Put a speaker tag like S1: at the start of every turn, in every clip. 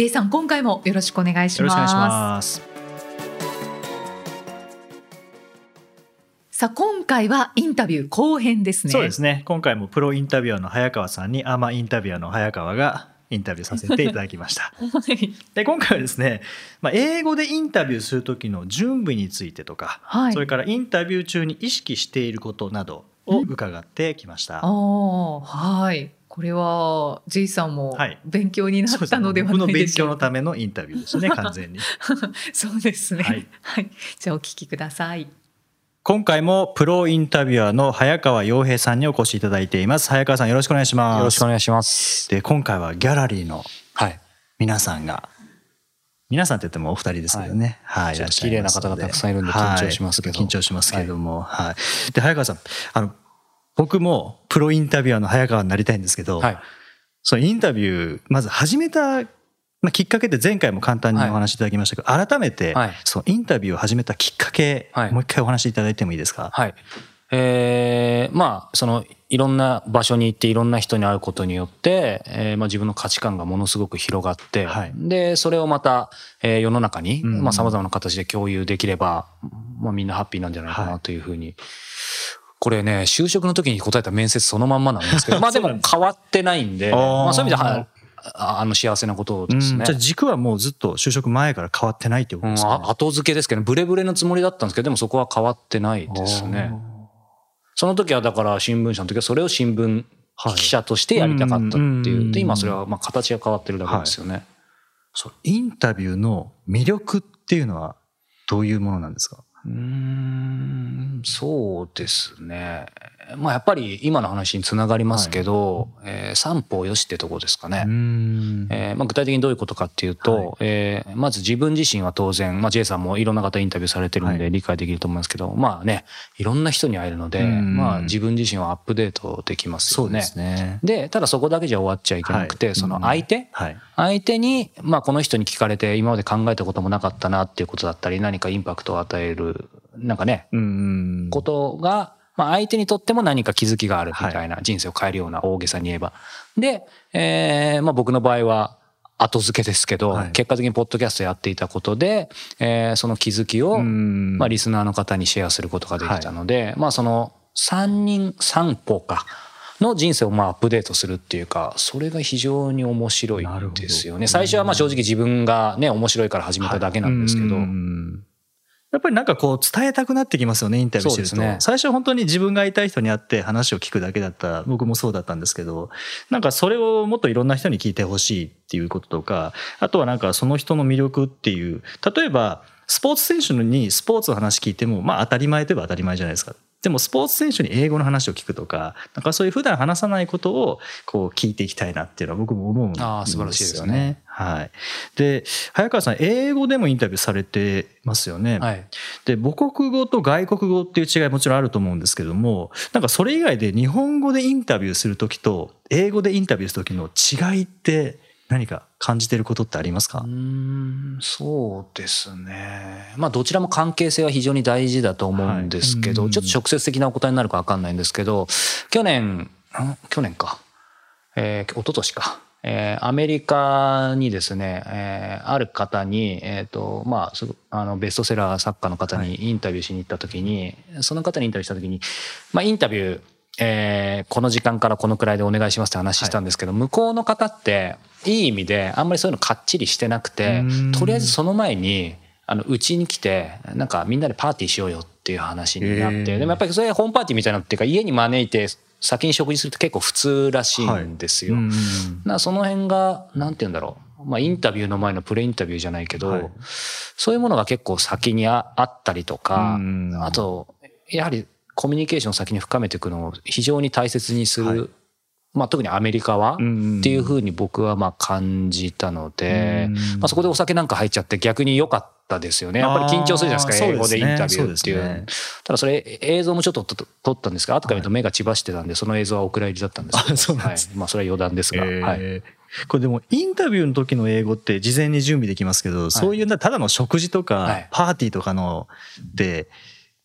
S1: J さん今回もよろしくお願いします。さあ今回はインタビュー後編ですね
S2: そうですね。今回もプロインタビュアーの早川さんにアマインタビュアーの早川がインタビューさせていただきました。
S1: はい
S2: で今回はですね、まあ、英語でインタビューする時の準備についてとか、
S1: はい
S2: それからインタビュー中に意識していることなどを伺ってきました。
S1: ああはいこれは J さんも
S2: はい
S1: 勉強になったのでは
S2: 僕の勉
S1: ないでしょうか
S2: 強のためのインタビューですね、完全に。
S1: そうですね。
S2: は
S1: はいい、じゃあお聞きください。
S2: 今回もプロインタビュアーの早川洋平さんにお越しいただいています。早川さんよろしくお願いします。
S3: よろしくお願いします。
S2: で今回はギャラリーの
S3: はい。
S2: 皆さんが皆さんって言ってもお二人ですけどね、はい、
S3: ちょっと
S2: いらっしゃいますので
S3: 綺麗な方がたくさんいるんで緊張しますけど
S2: はい緊張しますけれども、はいで早川さんあの僕もプロインタビュアーの早川になりたいんですけど、
S3: はい。
S2: そのインタビューまず始めた、まあ、きっかけって前回も簡単にお話しいただきましたけど、改めて、
S3: はい。
S2: そのインタビューを始めたきっかけ、
S3: はい。
S2: もう一回お話しいただいてもいいですか、
S3: はい。えー、まあ、その、いろんな場所に行っていろんな人に会うことによって、えーまあ、自分の価値観がものすごく広がって、
S2: はい。
S3: で、それをまた、えー世の中に、
S2: うん
S3: まあ、様々な形で共有できれば、まあ、みんなハッピーなんじゃないか
S2: は
S3: ないというふうに、これね、就職の時に答えた面接そのまんまなんですけど、まあでも変わってないんで、まあそういう意味では、ああの幸せなこと
S2: うん
S3: ですね。
S2: じゃあ軸はもうずっと就職前から変わってないっていうことですか、ね。
S3: うんあ後付けですけど、ブレブレのつもりだったんですけど、でもそこは変わってないですね。その時はだから新聞社の時はそれを新聞
S2: はい。
S3: 記者としてやりたかったって
S2: う。ん
S3: いう。で、今それはまあ形が変わってるだけですよね。
S2: そうインタビューの魅力っていうのはどういうものなんですか？
S3: うん、そうですね。まあやっぱり今の話につながりますけど、えー三方よしってとこですかね。
S2: ん
S3: えーまあ、具体的にどういうことかっていうと、
S2: はい
S3: えーまず自分自身は当然、まあ、J さんもいろんな方インタビューされてるん
S2: はい
S3: で理解できると思いますけど、まあね、いろんな人に会えるので、
S2: うん
S3: まあ自分自身はアップデートできますよね。
S2: ですね。
S3: で、ただそこだけじゃ終わっちゃいけなくて、
S2: はい
S3: その相手、
S2: はい。
S3: 相手に、まあこの人に聞かれて今まで考えたこともなかったなっていうことだったり、何かインパクトを与える、なんかね、
S2: うん。
S3: ことが、まあ相手にとっても何か気づきがあるみたいな、人生を変えるような大げさに言えば。で、えーまあ僕の場合は後付けですけど、
S2: はい。
S3: 結果的にポッドキャストやっていたことで、えーその気づきを、
S2: うん。
S3: まあリスナーの方にシェアすることができたので、まあその3人、3歩か。の人生をまあアップデートするっていうか、それが非常に面白いですよね。最初はまあ正直自分がね、面白いから始めただけなんですけど、
S2: うんやっぱりなんかこう伝えたくなってきますよね、インタビューしてると。
S3: ね
S2: 最初は本当に自分が会いたい人に会って話を聞くだけだった、僕もそうだったんですけど、なんかそれをもっといろんな人に聞いてほしいっていうこととか、あとはなんかその人の魅力っていう、例えばスポーツ選手にスポーツの話聞いても、まあ当たり前といえば当たり前じゃないですか。でもスポーツ選手に英語の話を聞くとか、なんかそういう普段話さないことをこう聞いていきたいなっていうのは僕も思うんですよね。
S3: あー素晴らしいですね。
S2: はい。で、早川さん、英語でもインタビューされてますよね。
S3: はい。
S2: で母国語と外国語っていう違いもちろんあると思うんですけどもなんかそれ以外で日本語でインタビューする時と英語でインタビューする時の違いって何か感じてることってありますか？
S3: うーんそうですね。まあどちらも関係性は非常に大事だと思うんですけど、
S2: はい。うん。
S3: ちょっと直接的なお答えになるかわかんないんですけど、去年、ん？去年か、えー、一昨年か。えーアメリカにですね、えーある方に、えっ、と、まあ、あの、ベストセラー作家の方にインタビューしに行った時に、その方にインタビューした時に、まあ、インタビュー、えーこの時間からこのくらいでお願いしますって話したんですけど、向こうの方って、いい意味で、あんまりそういうのかっちりしてなくて
S2: うん、
S3: とりあえずその前に、あの、うちに来て、なんかみんなでパーティーしようよっていう話になって、でもやっぱりそれホームパーティーみたいなのっていうか、家に招いて先に食事するって結構普通らしいんですよ。
S2: うん
S3: だからその辺が、なんて言うんだろう。まあ、インタビューの前のプレインタビューじゃないけど、
S2: はい。
S3: そういうものが結構先にああったりとか、
S2: うん。
S3: あと、やはりコミュニケーションを先に深めていくのを非常に大切にす
S2: はい。
S3: るまあ、特にアメリカは
S2: うん
S3: っていうふうに僕はまあ感じたので、
S2: うん
S3: まあ、そこでお酒なんか入っちゃって逆に良かったですよね。やっぱり緊張するじゃないですか、英語でインタビューっていう。
S2: そうですね。
S3: ただそれ映像もちょっと撮撮ったんですが、後から見ると目が血走ってたんで、その映像はお蔵入りだったんですけど、
S2: あそうなんです
S3: はい。まあそれは余談ですが、
S2: えー。
S3: はい。
S2: これでもインタビューの時の英語って事前に準備できますけど、そういうなただの食事と
S3: はい。
S2: かパーティーとかので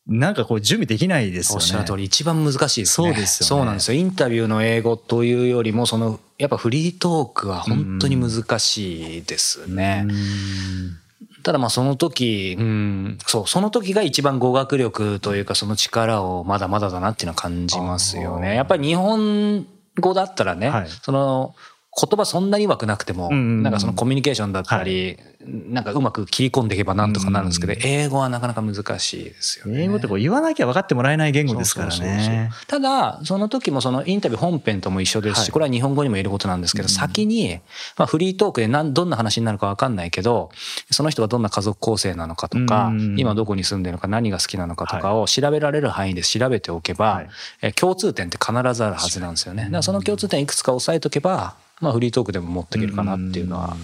S2: なんかこう準備できないですよね。
S3: おっしゃる通り、一番難しいですね。
S2: そうですよね
S3: そうなんですよ。インタビューの英語というよりも、その、やっぱフリートークは本当に難しいですね。
S2: うん
S3: ただまあその時、うん、そう、その時が一番語学力というかその力をまだまだだなっていうのは感じますよね。やっぱり日本語だったらね、
S2: はい
S3: その言葉そんなに上手くなくても、なんかそのコミュニケーションだったり、なんかうまく切り込んでいけばなんとかなるんですけど、
S2: うん
S3: 英語はなかなか難しいですよね。
S2: 英語ってこう言わなきゃ分かってもらえない言語ですからね。
S3: ただ、その時もそのインタビュー本編とも一緒ですし、
S2: はい。
S3: これは日本語にも言えることなんですけど、先に、まあフリートークで何どんな話になるかわかんないけど、その人がどんな家族構成なのかとか、
S2: うん
S3: 今どこに住んでるのか何が好きなのかとかを調べられる範囲で調べておけば、共通点って必ずあるはずなんですよね。だからその共通点いくつか押さえとけば、まあフリートークでも持っていけるかなっていうのは、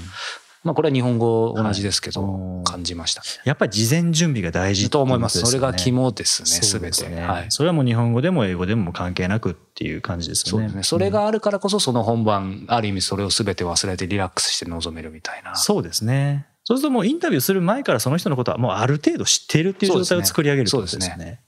S3: まあこれは日本語同じですけど、
S2: はい
S3: 感じました。
S2: やっぱり事前準備が大事って
S3: と思います。それが肝ですね、すべて。はい。
S2: それはもう日本語でも英語でも関係なくっていう感じですよね。
S3: そうですね。それがあるからこそ、その本番、ある意味それを全て忘れてリラックスして臨めるみたいな。
S2: そうですね。そうするともうインタビューする前からその人のことはもうある程度知っているっていう状態を作り上げるとです
S3: そうです
S2: ね。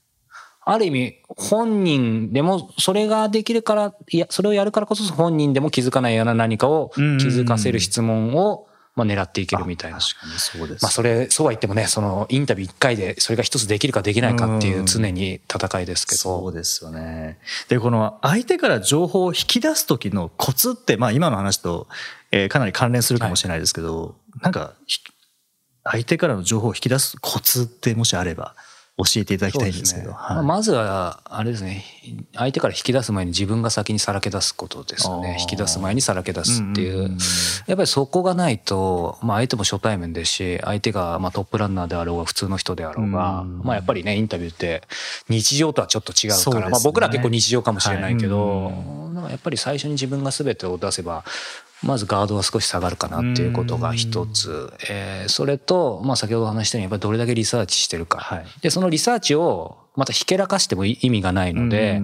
S3: ある意味、本人でも、それができるから、いや、それをやるからこそ本人でも気づかないような何かを気づかせる質問を、まあ狙っていけるみたいな。
S2: 確かにそうです。
S3: まあそれ、そうは言ってもね、そのインタビュー1回でそれが一つできるかできないかっていう常に戦いですけど。
S2: そうですよね。で、この相手から情報を引き出す時のコツって、まあ今の話と、えーかなり関連するかもしれないですけど、なんかひ相手からの情報を引き出すコツってもしあれば教えていただきたいんですけど。
S3: ね。
S2: はい。
S3: まずは、あれですね、相手から引き出す前に自分が先にさらけ出すことですよね。引き出す前にさらけ出すっていう。
S2: んんん
S3: やっぱりそこがないと、まあ相手も初対面ですし、相手がまあトップランナーであろうが普通の人であろうが、
S2: うん
S3: まあやっぱりね、インタビューって日常とはちょっと違うから、
S2: ね。
S3: まあ僕ら結構日常かもしれないけど、
S2: はい。
S3: なんかやっぱり最初に自分が全てを出せば、まずガードは少し下がるかなっていうことが一つ。えーそれと、まあ先ほど話したようにやっぱりどれだけリサーチしてるか。
S2: はい。
S3: で、そのリサーチをまたひけらかしても意味がないので、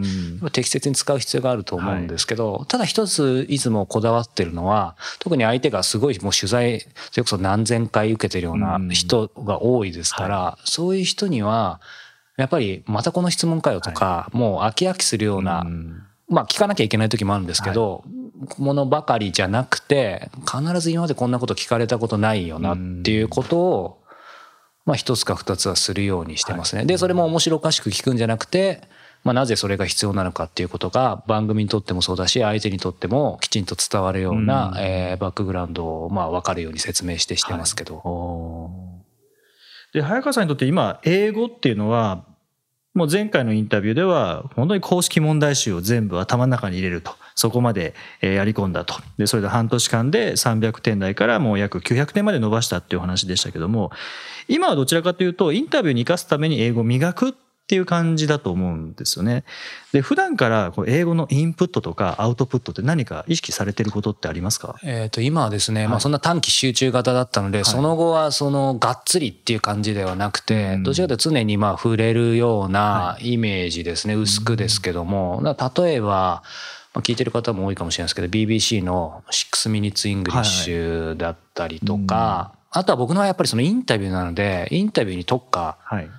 S3: 適切に使う必要があると思うんですけど、ただ一ついつもこだわってるのは、特に相手がすごいもう取材、それこそ何千回受けてるような人が多いですから、そういう人には、やっぱりまたこの質問かよとか、もう飽き飽きするような、
S2: うん
S3: まあ聞かなきゃいけない時もあるんですけど、ものばかりじゃなくて、必ず今までこんなこと聞かれたことないよなっていうことを、まあ一つか二つはするようにしてますね。で、それも面白おかしく聞くんじゃなくて、まあなぜそれが必要なのかっていうことが番組にとってもそうだし、相手にとってもきちんと伝わるような、
S2: うん。
S3: えーバックグラウンドをまあ分かるように説明してしてますけど。
S2: おー。で早川さんにとって今英語っていうのはもう前回のインタビューでは本当に公式問題集を全部頭の中に入れると。そこまでやり込んだと。でそれで半年間で300点台からもう約900点まで伸ばしたっていう話でしたけども今はどちらかというとインタビューに生かすために英語を磨くっていう感じだと思うんですよね。で普段からこう英語のインプットとかアウトプットって何か意識されてることってありますか？
S3: えっ、と、今はですね、ま
S2: はい。
S3: あそんな短期集中型だったので、
S2: い。
S3: その後はそのがっつりっていう感じではなくて、
S2: うん。
S3: どちらかというと常にまあ触れるような
S2: は
S3: イメージですね、薄くですけども、例えば、まあ、聞いてる方も多いかもしれないですけど、BBC の6 Minutes English だったりとか、あとは僕のはやっぱりそのインタビューなので、インタビューに特化
S2: はい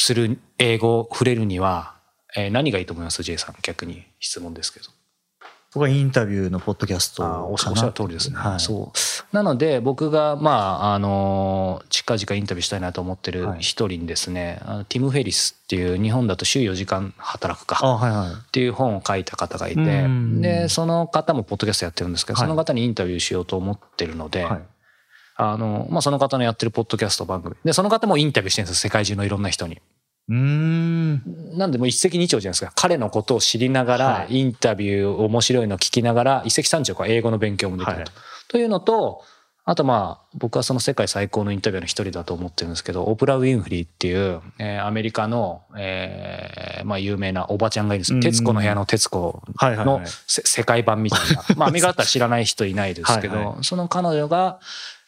S3: する英語を触れるには、えー何がいいと思います ?J さん、逆に質問ですけど。
S2: 僕はインタビューのポッドキャスト
S3: あおっしゃる通りですね。
S2: はい
S3: そう。なので、僕が、まあ、あの、近々インタビューしたいなと思ってる
S2: はい
S3: 一人にですね、あのティム・フェリスっていう日本だと週4時間働くか。っていう本を書いた方がいて
S2: うん、
S3: で、その方もポッドキャストやってるんですけど、
S2: はい
S3: その方にインタビューしようと思ってるので、
S2: はい
S3: あの、まあ、その方のやってるポッドキャスト番組。で、その方もインタビューしてるんですよ、世界中のいろんな人に。
S2: うーん。
S3: なんでもう一石二鳥じゃないですか。彼のことを知りながら、
S2: はい。
S3: インタビュー面白いの聞きながら、一石三鳥か英語の勉強もできると。
S2: はい。
S3: というのと、あとまあ僕はその世界最高のインタビューの一人だと思ってるんですけどオプラ・ウィンフリーっていう、えーアメリカの、えーまあ、有名なおばちゃんがいるんです。
S2: うん。うん
S3: 徹子の部屋の徹子の世界版みたいな、まあ、アメリカだったら知らない人いないですけどその彼女が、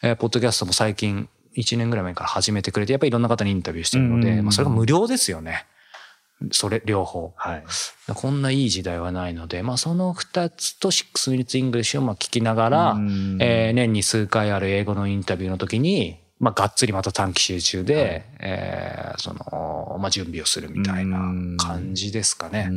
S3: えーポッドキャストも最近1年ぐらい前から始めてくれてやっぱりいろんな方にインタビューしてるので、まあ、それが無料ですよね。それ両方。
S2: はい。
S3: こんないい時代はないので、まあ、その2つと6 minutes English をまあ聞きながら、
S2: うん。
S3: えー年に数回ある英語のインタビューの時に、まあ、がっつりまた短期集中で、
S2: はい。
S3: えーその、まあ、準備をするみたいな感じですかね。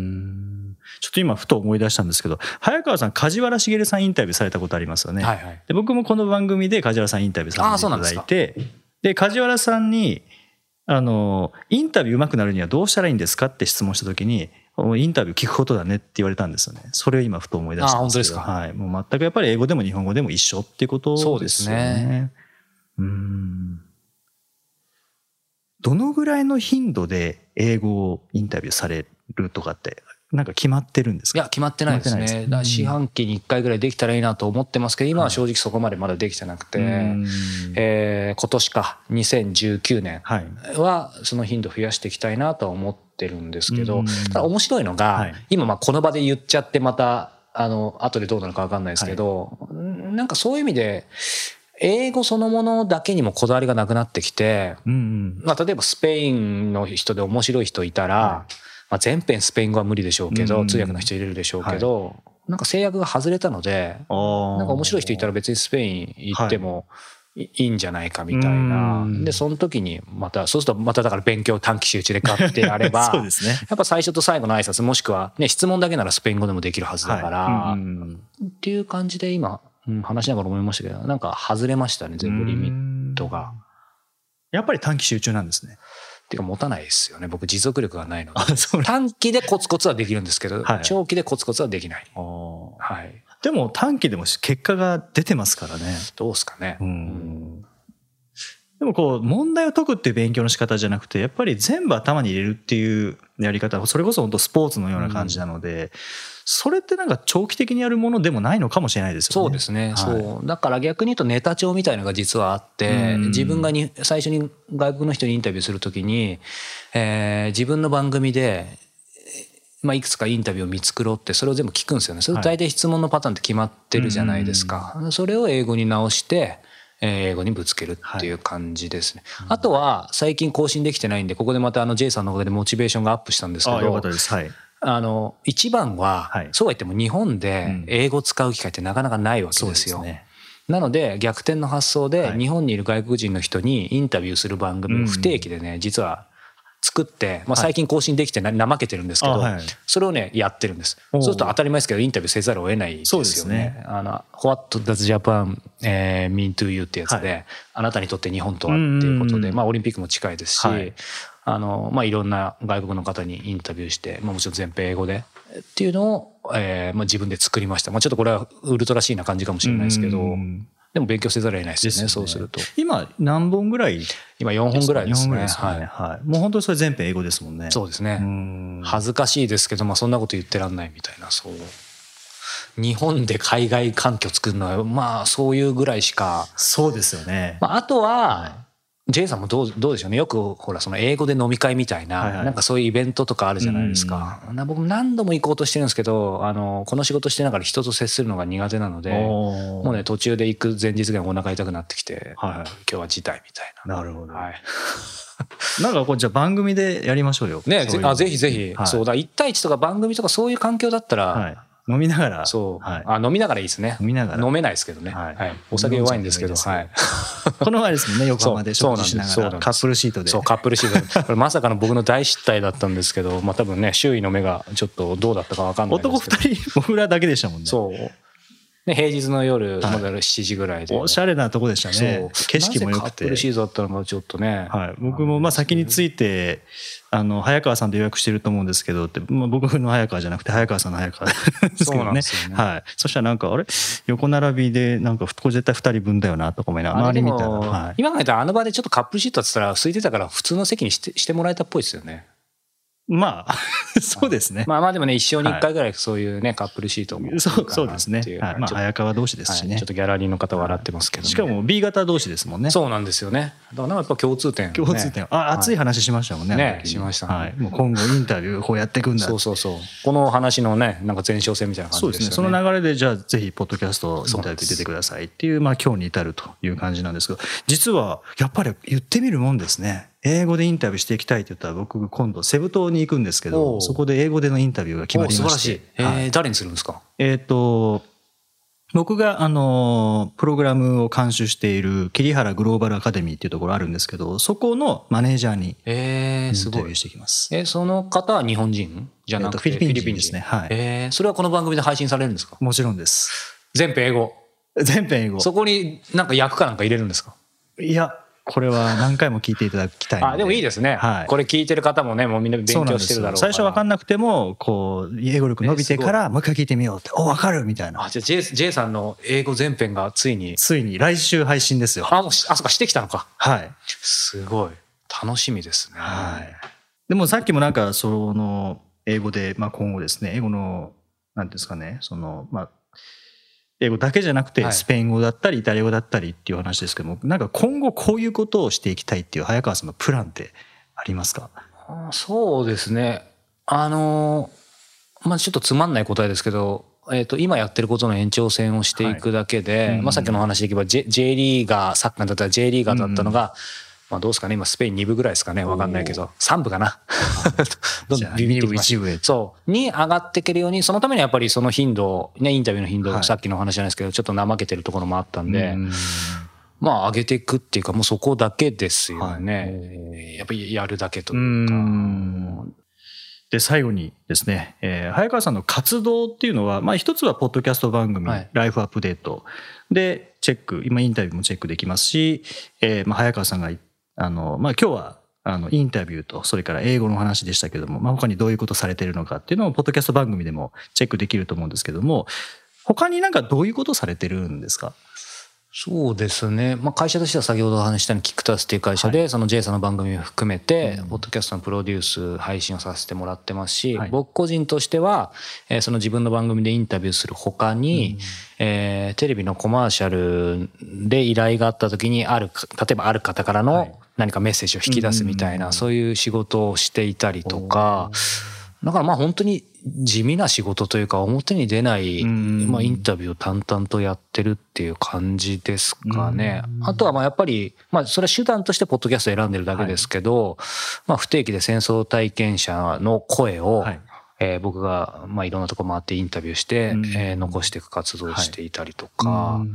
S2: うんちょっと今ふと思い出したんですけど早川さん梶原茂さんインタビューされたことありますよね、
S3: はいはい。
S2: で僕もこの番組で梶原さんインタビューさせていただいてで梶原さんにあのインタビュー上手くなるにはどうしたらいいんですかって質問した時にインタビュー聞くことだねって言われたんですよね。それを今ふと思い出したんですけど。はい、もう全くやっぱり英語でも日本語でも一緒っていうことですよね。
S3: そうですね。
S2: うん。どのぐらいの頻度で英語をインタビューされるとかってなんか決まってるんですか？
S3: いや、決まってないですね。
S2: す。
S3: だから四半期に1回ぐらいできたらいいなと思ってますけど、今は正直そこまでまだできてなくて、
S2: うん。
S3: えー今年か、2019年
S2: はい。
S3: はその頻度増やしていきたいなとは思ってるんですけど、
S2: うん。
S3: ただ面白いのが、
S2: はい。
S3: 今まあこの場で言っちゃってまた、あの、後でどうなるかわかんないですけど、なんかそういう意味で、英語そのものだけにもこだわりがなくなってきて、
S2: うんうん。
S3: まあ例えばスペインの人で面白い人いたら、
S2: は
S3: まあ全編スペイン語は無理でしょうけど、
S2: うん
S3: 通訳の人入れるでしょうけど、なんか制約が外れたので、
S2: な
S3: なんか面白い人いたら別にスペイン行ってもい。いいんじゃないかみたいな。
S2: う。ん。
S3: で、その時にまた、そうするとまただから勉強短期集中で買ってやれば、
S2: そうですね。
S3: やっぱ最初と最後の挨拶もしくはね、質問だけならスペイン語でもできるはずだから、
S2: はい
S3: っていう感じで今、うん話しながら思いましたけど、なんか外れましたね、全部リミットが。
S2: やっぱり短期集中なんですね
S3: っていうか持たないですよね。僕持続力がないので。短期でコツコツはできるんですけど、
S2: はい
S3: 長期でコツコツはできない。はい。
S2: でも短期でも結果が出てますからね
S3: どうですかね。
S2: うんでもこう問題を解くっていう勉強の仕方じゃなくてやっぱり全部頭に入れるっていうやり方それこそ本当スポーツのような感じなので、それってなんか長期的にやるものでもないのかもしれないですよね。
S3: そうですね、
S2: はい。
S3: そう。だから逆に言うとネタ帳みたいのが実はあって
S2: うん。
S3: 自分がに最初に外国の人にインタビューするときに、えー自分の番組で、まあ、いくつかインタビューを見繕ってそれを全部聞くんですよね。それ大体質問のパターンって決まってるじゃないですか、それを英語に直してえー英語にぶつけるっていう感じですね、あとは最近更新できてないんでここでまたあの J さんのおかげでモチベーションがアップしたんですけど
S2: ったです。はい。
S3: あの一番は、
S2: はい。
S3: そうは言っても日本で
S2: うん。
S3: 英語を使う機会ってなかなかないわけで
S2: すすね。
S3: なので逆転の発想で
S2: はい。
S3: 日本にいる外国人の人にインタビューする番組を不定期でね実は作って、まあ、最近更新できてな怠けてるんですけど、
S2: あはい。
S3: それをねやってるんです。そうすると当たり前ですけどインタビューせざるを得ないですよね。
S2: ね。
S3: あの What does Japan、えー mean to you ってやつで、
S2: はい。
S3: あなたにとって日本とはっていうことで、まあ、オリンピックも近いですし、
S2: はい。
S3: あのまあ、いろんな外国の方にインタビューして、まあ、もちろん全編英語でっていうのを、えーまあ、自分で作りました、まあ、ちょっとこれはウルトラシーな感じかもしれないですけど、
S2: うん
S3: でも勉強せざるを得ないですよね
S2: ね。
S3: そうすると。
S2: 今何本ぐらい？
S3: 今4本ぐらいです
S2: ね。
S3: はい、
S2: はい。もう本当にそれ全編英語ですもんね。
S3: そうですね、
S2: うん。
S3: 恥ずかしいですけど、まあ、そんなこと言ってらんないみたいなそう。日本で海外環境作るのはまあそういうぐらいしか、
S2: そうですよね。
S3: まあ、あとは、J さんもどうどうでしょうね。よくほらその英語で飲み会みたいな、
S2: はいはい。
S3: なんかそういうイベントとかあるじゃないですか、な僕何度も行こうとしてるんですけどあのこの仕事してながら人と接するのが苦手なのでもうね途中で行く前日ぐらいお腹痛くなってきて、
S2: はいはい。
S3: 今日は辞退みたいな。
S2: なるほど。
S3: はい。
S2: なんかこうじゃあ番組でやりましょうよ。
S3: ね、
S2: そういう
S3: あぜひぜひ、
S2: はい。
S3: そうだ1対1とか番組とかそういう環境だったら、
S2: はい。飲みながら。
S3: そう、
S2: はい。
S3: あ飲みながらいいですね。
S2: 飲みながら。
S3: 飲めないですけどね、は
S2: はい。い
S3: お酒弱いんですけどい
S2: いいです この前ですもんね、横浜で食事しながら。カップルシートで。
S3: そうカップルシートで。これまさかの僕の大失態だったんですけど、まあ、多分ね周囲の目がちょっとどうだったか分かんない
S2: 男二人、僕らだけでしたもんね。
S3: そう、ね、平日の夜、
S2: はい。
S3: まだ7時ぐらいで。
S2: おしゃれなとこでしたね。景色も良くて。
S3: カップル。シートだったのかちょっとね、
S2: はい、僕もまあ先についてあの早川さんと予約してると思うんですけどって、まあ、僕の早川じゃなくて早川さんの早川ですけどね。
S3: なんですよね。
S2: はい、そしたらなんかあれ？横並びでなんかこれ絶対2人分だよなとか思いながら周り見たら、
S3: も、
S2: はい、
S3: 今考えたらあの場でちょっとカップルシートだって言ったら空いてたから普通の席にしてしてもらえたっぽいですよね
S2: まあ、そうですね。
S3: まあまあでもね、一生に一回ぐらいそういうね、カップルシートも。
S2: そうそうですね。はい、まあ、早川同士ですしね、
S3: ちょっとギャラリーの方笑ってますけど、
S2: しかも B 型同士ですもんね。
S3: そうなんですよね。だからやっぱ共通点、
S2: 共通点。あ、熱い話しましたもんね。
S3: ね、しました
S2: はい。もう今後インタビューこうやっていくんだ。
S3: そうそうそう。この話のね、なんか前哨戦みたいな感じですね。
S2: その流れで、じゃあぜひ、ポッドキャストインタビュー出てくださいっていう、まあ今日に至るという感じなんですけど、実は、やっぱり言ってみるもんですね。英語でインタビューしていきたいって言ったら僕今度セブ島に行くんですけどそこで英語でのインタビューが決まりまして。素晴らしい、
S3: えー、はい、誰にするんですか？
S2: えっ、ー、と僕があのプログラムを監修している桐原グローバルアカデミーっていうところあるんですけどそこのマネージャーにインタビューしてきます,、
S3: えー、えー、その方は日本人じゃなくて、
S2: フィリピン人ですね。はい、
S3: えー、それはこの番組で配信されるんですか？
S2: もちろんです。
S3: 全編英語？
S2: 全編英語。
S3: そこになんか役かなんか入れるんですか？
S2: いやこれは何回も聞いていただきたい
S3: あでもいいですね、はい、これ聞いてる方もねもうみんな勉強してるだろう
S2: 最初分かんなくてもこう英語力伸びてからもう一回聞いてみようってお分かるみたいな。
S3: あじゃあ J, J さんの英語全編がついに。
S2: ついに来週配信ですよ。
S3: あもうあそっかしてきたのか。
S2: はい。
S3: すごい。楽しみですね。
S2: はい。でもさっきもなんかその英語で、まあ、今後ですね英語のなんですかねそのまあ英語だけじゃなくてスペイン語だったりイタリア語だったりっていう話ですけども、なんか今後こういうことをしていきたいっていう早川さんのプランってありますか？
S3: そうですね。あのまあちょっとつまんない答えですけどえー、と今やってることの延長線をしていくだけで、はい。まあ、さっきの話でいけば J, J リーガーサッカーだったら J リーガーだったのが、まあ、どうですかね。今スペイン2部ぐらいですかね。分かんないけど。3部かな。
S2: どんどんビビってきま
S3: そう。に上がっていけるようにそのためにやっぱりその頻度ねインタビューの頻度、はい、さっきの話じゃないですけどちょっと怠けてるところもあったんで。まあ上げていくっていうかもうそこだけですよね、はい、やっぱりやるだけというか。
S2: で最後にですね、えー、早川さんの活動っていうのは、まあ、一つはポッドキャスト番組、はい、ライフアップデート。でチェック今インタビューもチェックできますし、えーまあ、早川さんがあの、まあ、今日はあのインタビューとそれから英語の話でしたけども、まあ、他にどういうことされてるのかっていうのをポッドキャスト番組でもチェックできると思うんですけども他になんかどういうことされてるんですか？
S3: そうですね、まあ、会社としては先ほどお話したようにキクタスっていう会社で、はい、その J さんの番組を含めて、ポッドキャストのプロデュース配信をさせてもらってますし、はい、僕個人としては、えー、その自分の番組でインタビューするほかに、うん、えー、テレビのコマーシャルで依頼があった時にある例えばある方からの何かメッセージを引き出すみたいな、そういう仕事をしていたりとか。だからまあ本当に地味な仕事というか表に出ない、まあ、インタビューを淡々とやってるっていう感じですかね。あとはまあやっぱり、まあそれは手段としてポッドキャスト選んでるだけですけど、まあ不定期で戦争体験者の声を、えー、僕が、まあ、いろんなとこ回ってインタビューして、うん、えー、残していく活動をしていたりとか、はい、っ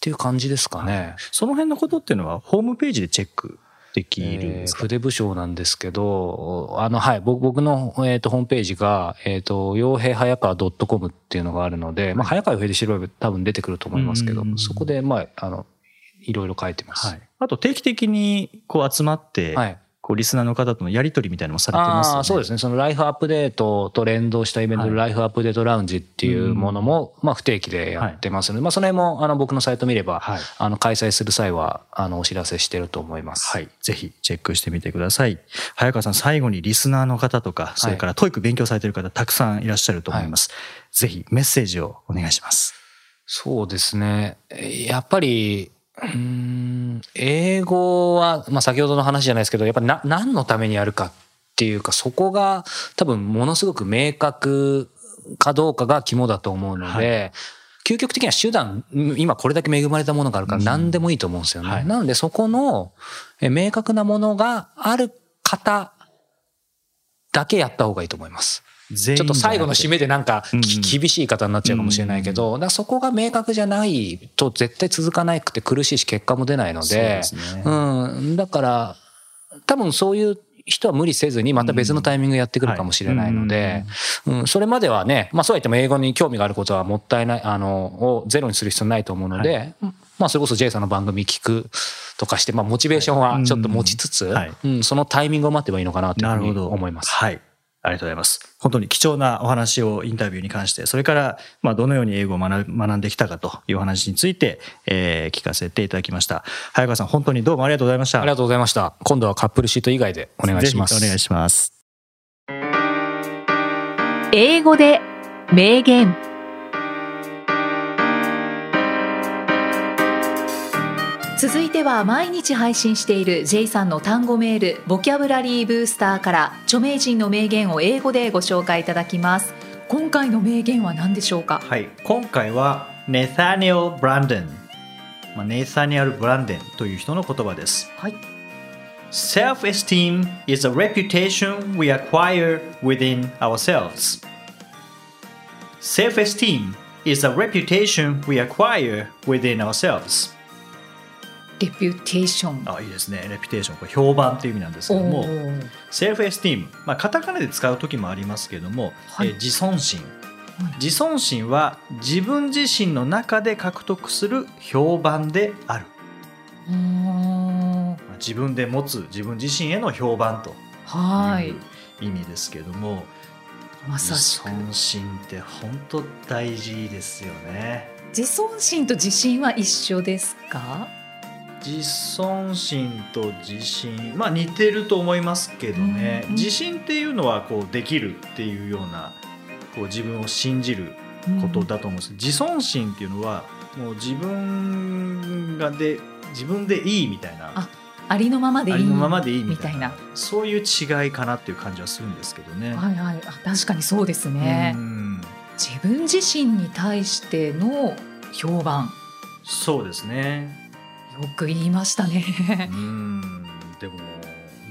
S3: ていう感じですかね、
S2: その辺のことっていうのはホームページでチェックできるんですか、
S3: 筆武将なんですけど、あの、はい、僕の、えーと、ホームページが、えっ、ー、と、傭兵早川 .com っていうのがあるので、まあ、早川洋平で調べ多分出てくると思いますけど、そこで、まあ、あの、いろいろ書いてます。はい、
S2: あと定期的にこう集まって、はい、こうリスナーの方とのやり取りみたいなのもされてますよね。
S3: そうですね。そのライフアップデートと連動したイベントで、ライフアップデートラウンジっていうものも、まあ不定期でやってますので、まあその辺もあの僕のサイト見れば、あの開催する際はあのお知らせしてると思います。
S2: はい。ぜひチェックしてみてください。早川さん、最後にリスナーの方とか、それから TOEIC 勉強されてる方たくさんいらっしゃると思います。ぜひメッセージをお願いします。
S3: そうですね。やっぱり、うん英語は、まあ、先ほどの話じゃないですけどやっぱな何のためにやるかっていうかそこが多分ものすごく明確かどうかが肝だと思うので、はい、究極的には手段今これだけ恵まれたものがあるから何でもいいと思うんですよね。うんはい、なのでそこの明確なものがある方だけやった方がいいと思います。ちょっと最後の締めでなんか、厳しい方になっちゃうかもしれないけど、だそこが明確じゃないと絶対続かなくて苦しいし結果も出ないので、ううん、だから多分そういう人は無理せずにまた別のタイミングやってくるかもしれないので、うん、それまではね、まあそうは言っても英語に興味があることはもったいない、あの、をゼロにする必要ないと思うので、まあそれこそ J さんの番組聞くとかして、まあモチベーションはちょっと持ちつつ、うん、そのタイミングを待てばいいのかなというふうに思います。
S2: はい。ありがとうございます。本当に貴重なお話をインタビューに関して、それから、まあ、どのように英語を学んできたかという話について、えー、聞かせていただきました。早川さん、本当にどうもありがとうございました。
S3: ありがとうございました。今度はカップルシート以外でお願いします。
S2: お願いします。
S1: 英語で名言続いては毎日配信している J さんの単語メールボキャブラリーブースターから著名人の名言を英語でご紹介いただきます今回の名言は何でしょうか？
S2: はい、今回はネサニエル・ブランデン、まあ、ネサニエル・ブランデンという人の言葉です。
S1: はい、
S2: Self-esteem is a reputation we acquire within ourselves. Self-esteem is a reputation we acquire within ourselves.
S1: レピュテーション
S2: あ、いいですね。レピュテーション、これ評判という意味なんですけども、
S1: ー
S2: セルフエスティー。ム、まあ、カタカナで使う時もありますけれども、
S1: はい。
S2: えー自尊心。
S1: はい。
S2: 自尊心は自分自身の中で獲得する評判である、
S1: うーん。
S2: まあ自分で持つ自分自身への評判と
S1: はい。いう
S2: 意味ですけども、自
S1: まさしく。
S2: 尊心って本当大事ですよね。
S1: 自尊心と自信は一緒ですか？
S2: 自尊心と自信。まあ似てると思いますけどね、
S1: うん
S2: 自信っていうのはこうできるっていうようなこう自分を信じることだと思うんです、自尊心っていうのはもう自分がで自分でいいみたいな。
S1: あありのままでいい
S2: ありのままでいいみたいな。そういう違いかなっていう感じはするんですけどね。
S1: はいはい。あ確かにそうですね。
S2: うん。
S1: 自分自身に対しての評判。
S2: そうですね。
S1: よく言いましたね
S2: うんでも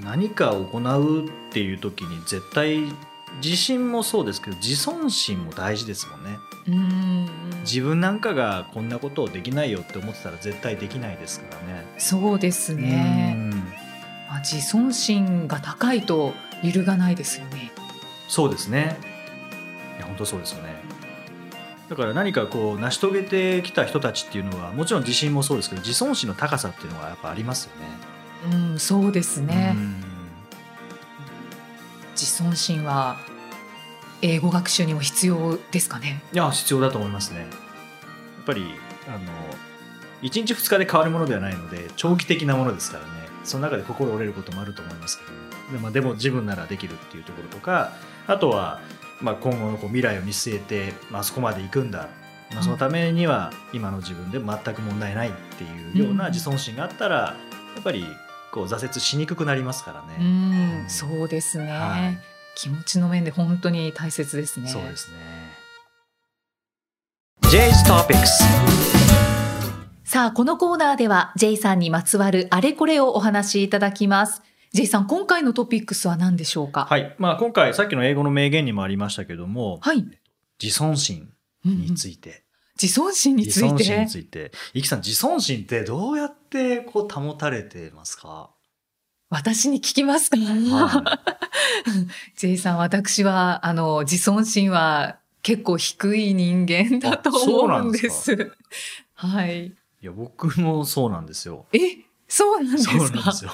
S2: 何かを行うっていう時に絶対自信もそうですけど自尊心も大事ですもんね。
S1: うん
S2: 自分なんかがこんなことをできないよって思ってたら絶対できないですからね。
S1: そうですね、
S2: うん
S1: まあ、自尊心が高いと揺るがないですよね
S2: そうですね。いや本当そうですよね。だから何かこう成し遂げてきた人たちっていうのはもちろん自信もそうですけど自尊心の高さっていうのはやっぱありますよね。
S1: うんそうですね、
S2: うん
S1: 自尊心は英語学習にも必要ですかね？
S2: いや必要だと思いますね。やっぱりあの1日2日で変わるものではないので長期的なものですからねその中で心折れることもあると思いますけどで,、まあ、でも自分ならできるっていうところとかあとは、まあ、今後のこう未来を見据えて、まあそこまで行くんだ、まあ、そのためには今の自分で全く問題ないっていうような自尊心があったらやっぱりこう挫折しにくくなりますから
S1: う
S2: ね。
S1: ん。そうですね、
S2: はい。
S1: 気持ちの面で本当に大切ですね。
S2: そうですね。J's Topics
S1: さあこのコーナーでは J さんにまつわるあれこれをお話しいただきます J さん今回のトピックスは何でしょうか？
S2: はい、まあ、今回さっきの英語の名言にもありましたけども、
S1: はい、
S2: 自尊心
S1: うんうん。
S2: について、
S1: 自尊心につい
S2: 自尊心
S1: て
S2: について。イキさん自尊心ってどうやってこう保たれてますか、
S1: 私に聞きますか、
S2: は
S1: J さん私はあの自尊心は結構低い人間だと思うんん
S2: で
S1: ですすはい。
S2: い、いや僕もそうなんですよ。
S1: えそうなんです
S2: そうなん
S1: か
S2: ですよ。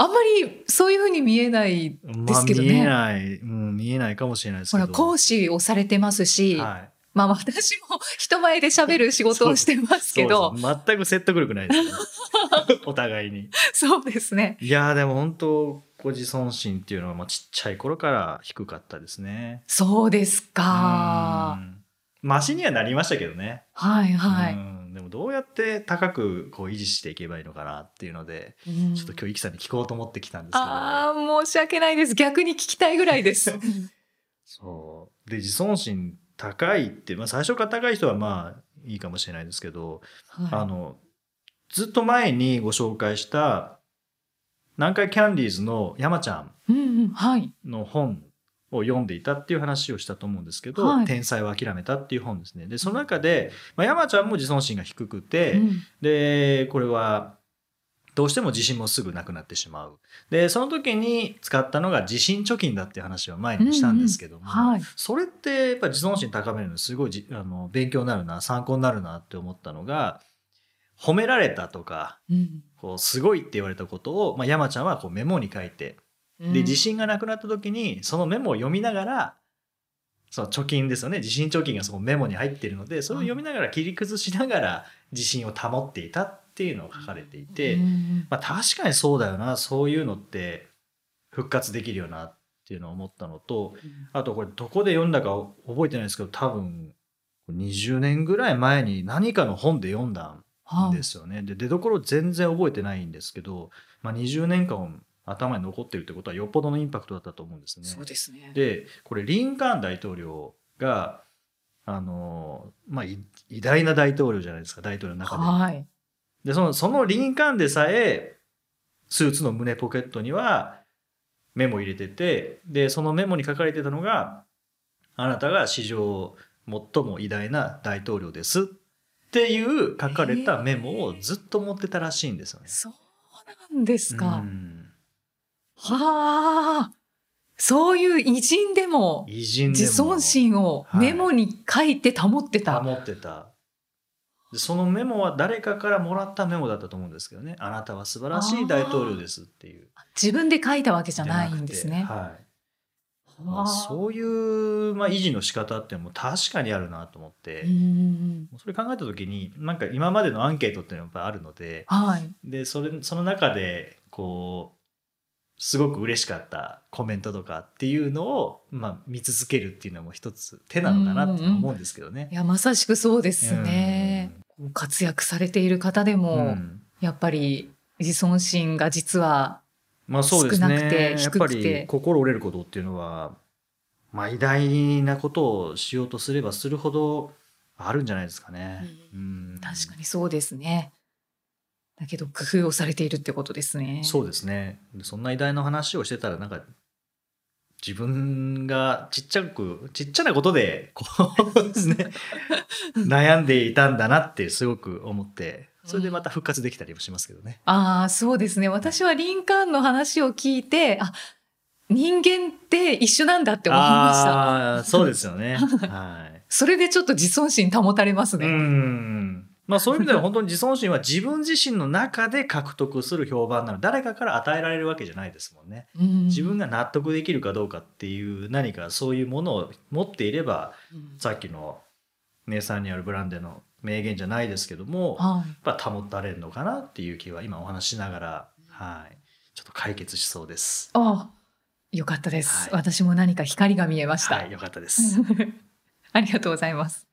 S1: あんまりそういうふうに見えない
S2: まあ
S1: すけどね。
S2: 見えない、うん、見えないかもしれないですけど。
S1: ほら講師をされてますし、
S2: はい、
S1: まあ私も人前で喋る仕事をしてますけど。
S2: 全く説得力ないです、ね、お互いに。
S1: そうですね。
S2: いやーでも本当こう自尊心っていうのはまあちっちゃい頃から低かったですね。
S1: そうですか。
S2: うん。マシにはなりましたけどね。
S1: はいはい、
S2: うんでもどうやって高くこう維持していけばいいのかなっていうので、
S1: うん。
S2: ちょっと今日イキさんに聞こうと思ってきたんですけど、
S1: ああ申し訳ないです。逆に聞きたいぐらいです。
S2: そう。で自尊心高いって、まあ、最初から高い人はまあいいかもしれないですけど、あ
S1: は
S2: のずっと前にご紹介した南海キャンディーズの山ちゃんの本を読んでいたっていう話をしたと思うんですけど「
S1: はい。
S2: 天才を諦めた」っていう本ですね。でその中で、まあ、山ちゃんも自尊心が低くて、
S1: うん。
S2: でこれはどうしても自信もすぐなくなってしまう。でその時に使ったのが自信貯金だっていう話を前にしたんですけども、
S1: はい。
S2: それってやっぱり自尊心高めるのすごいじあの勉強になるな参考になるなって思ったのが褒められたとか
S1: うん。
S2: こうすごいって言われたことを、まあ、山ちゃんはこうメモに書いて
S1: うん
S2: で自信がなくなった時にそのメモを読みながらその貯金ですよね。自信貯金がそのメモに入っているのでそれを読みながら切り崩しながら自信を保っていたっていうのが書かれていて、
S1: うん
S2: まあ、確かにそうだよな。そういうのって復活できるよなってっていうのを思ったのとあとこれどこで読んだか覚えてないですけど多分20年ぐらい前に何かの本で読んだんですよね。で出どころ全然覚えてないんですけど、まあ、20年間頭に残ってるってことはよっぽどのインパクトだったと思うんですね。
S1: そうですね。
S2: でこれリンカーン大統領があのまあい偉大な大統領じゃないですか大統領の中で。
S1: はい。
S2: でそのそのリンカーンでさえスーツの胸ポケットにはメモ入れててでそのメモに書かれてたのが「あなたが史上最も偉大な大統領です」っていう書かれたメモをずっと持ってたらしいんですよね。
S1: そうなんですか。
S2: うん
S1: はあ。そういう偉人でも
S2: 偉人
S1: 自尊心をメモに書いて保ってた。
S2: 保ってた。でそのメモは誰かからもらったメモだったと思うんですけどね。あなたは素晴らしい大統領ですっていう。
S1: 自分で書いたわけじゃないんですね。
S2: はいまあ、
S1: はあ。
S2: そういう、まあ、維持の仕方っても確かにあるなと思って、
S1: うん
S2: それ考えた時になんか今までのアンケートっていうのはやっぱあるので
S1: はい。
S2: でそれその中でこうすごく嬉しかったコメントとかっていうのを、まあ、見続けるっていうのも一つ手なのかなって思うんですけどね
S1: い。やまさしくそうですね。活躍されている方で
S2: うん
S1: も、
S2: うん
S1: やっぱり自尊心が実は少なくて
S2: ね。やっぱ
S1: 低くて
S2: り心折れることっていうのは、まあ偉大なことをしようとすればするほどあるんじゃないですかね。うん
S1: 確かにそうですね。だけど工夫をされているってことですね。
S2: そうですね。でそんな偉大な話をしてたらなんか自分がちっちゃくちっちゃなことでこうですね 悩んでいたんだなってすごく思ってそれでまた復活できたりもしますけどね。
S1: ああそうですね。私はリンカーンの話を聞いて、あ人間って一緒なんだって思いました。
S2: ああそうですよね。はい。
S1: それでちょっと自尊心保たれます
S2: う
S1: ね。
S2: ん。まあそういう意味では 本当に自尊心は自分自身の中で獲得する評判なの誰かから与えられるわけじゃないですもんね。
S1: うん
S2: 自分が納得できるかどうかっていう何かそういうものを持っていれば
S1: うん
S2: さっきの姉さんにあるブランデの名言じゃないですけどもや
S1: はい。
S2: っぱ保たれるのかなっていう気は今お話ししながらはいちょっと解決しそうです。
S1: あよかったです、
S2: はい
S1: 私も何か光が見えました。
S2: はいよかったです。
S1: ありがとうございます。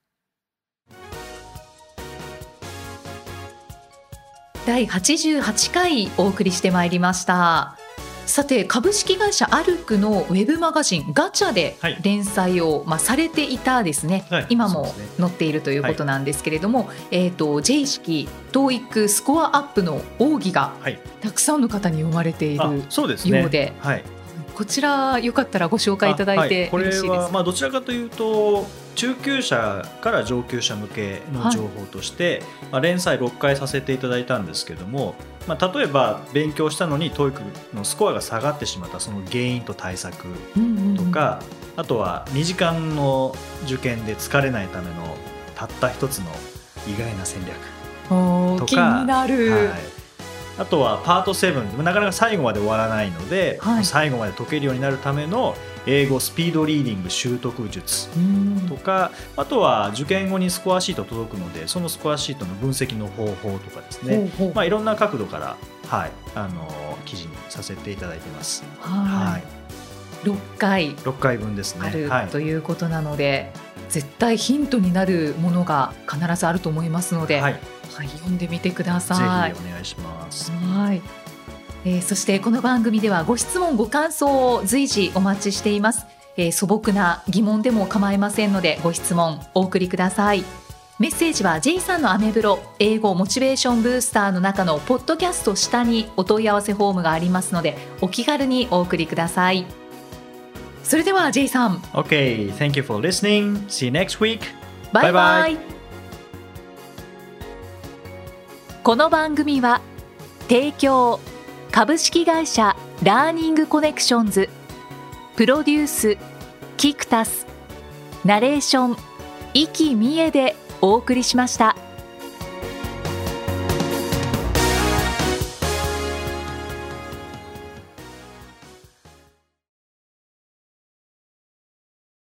S1: 第88回お送りしてまいりました。さて株式会社アルクのウェブマガジンガチャで
S2: はい
S1: 連載を、まあ、されていたですね、
S2: はい
S1: 今も載っているということなんですけれども、えっ、と J 式 TOEIC スコアアップの奥義が
S2: はい。
S1: たくさんの方に読まれてい
S2: あ
S1: る
S2: そうですね。
S1: ようで
S2: はい。
S1: こちらよかったらご紹介いただいて
S2: あは
S1: いですか、
S2: はまあどちらかというと中級者から上級者向けの情報として、まあ、連載6回させていただいたんですけども、まあ、例えば勉強したのに TOEIC のスコアが下がってしまったその原因と対策とか、あとは2時間の受験で疲れないためのたった一つの意外な戦略とか
S1: になる、
S2: はい、あとはパート7なかなか最後まで終わらないので、
S1: はい。
S2: 最後まで解けるようになるための英語スピードリーディング習得術
S1: うん
S2: とかあとは受験後にスコアシート届くのでそのスコアシートの分析の方法とかですね、まあ、いろんな角度から、はい、あの記事にさせていただいてます。
S1: は
S2: はい
S1: い、6回
S2: 6回分ですね。
S1: ある
S2: はい
S1: ということなので、絶対ヒントになるものが必ずあると思いますので、
S2: は、
S1: はいい読んでみてくだ
S2: ぜひお
S1: さい。
S2: 願いします。
S1: はい。えーそしてこの番組ではご質問ご感想を随時お待ちしています、えー素朴な疑問でも構いませんのでご質問お送りください。メッセージは J さんのアメブロ英語モチベーションブースターの中のポッドキャスト下にお問い合わせフォームがありますのでお気軽にお送りください。それでは J さん。
S2: Okay, thank you for listening. See you next week.
S1: バイこの番組は提供株式会社ラーニングコネクションズプロデュースキクタスナレーション生きみえでお送りしました。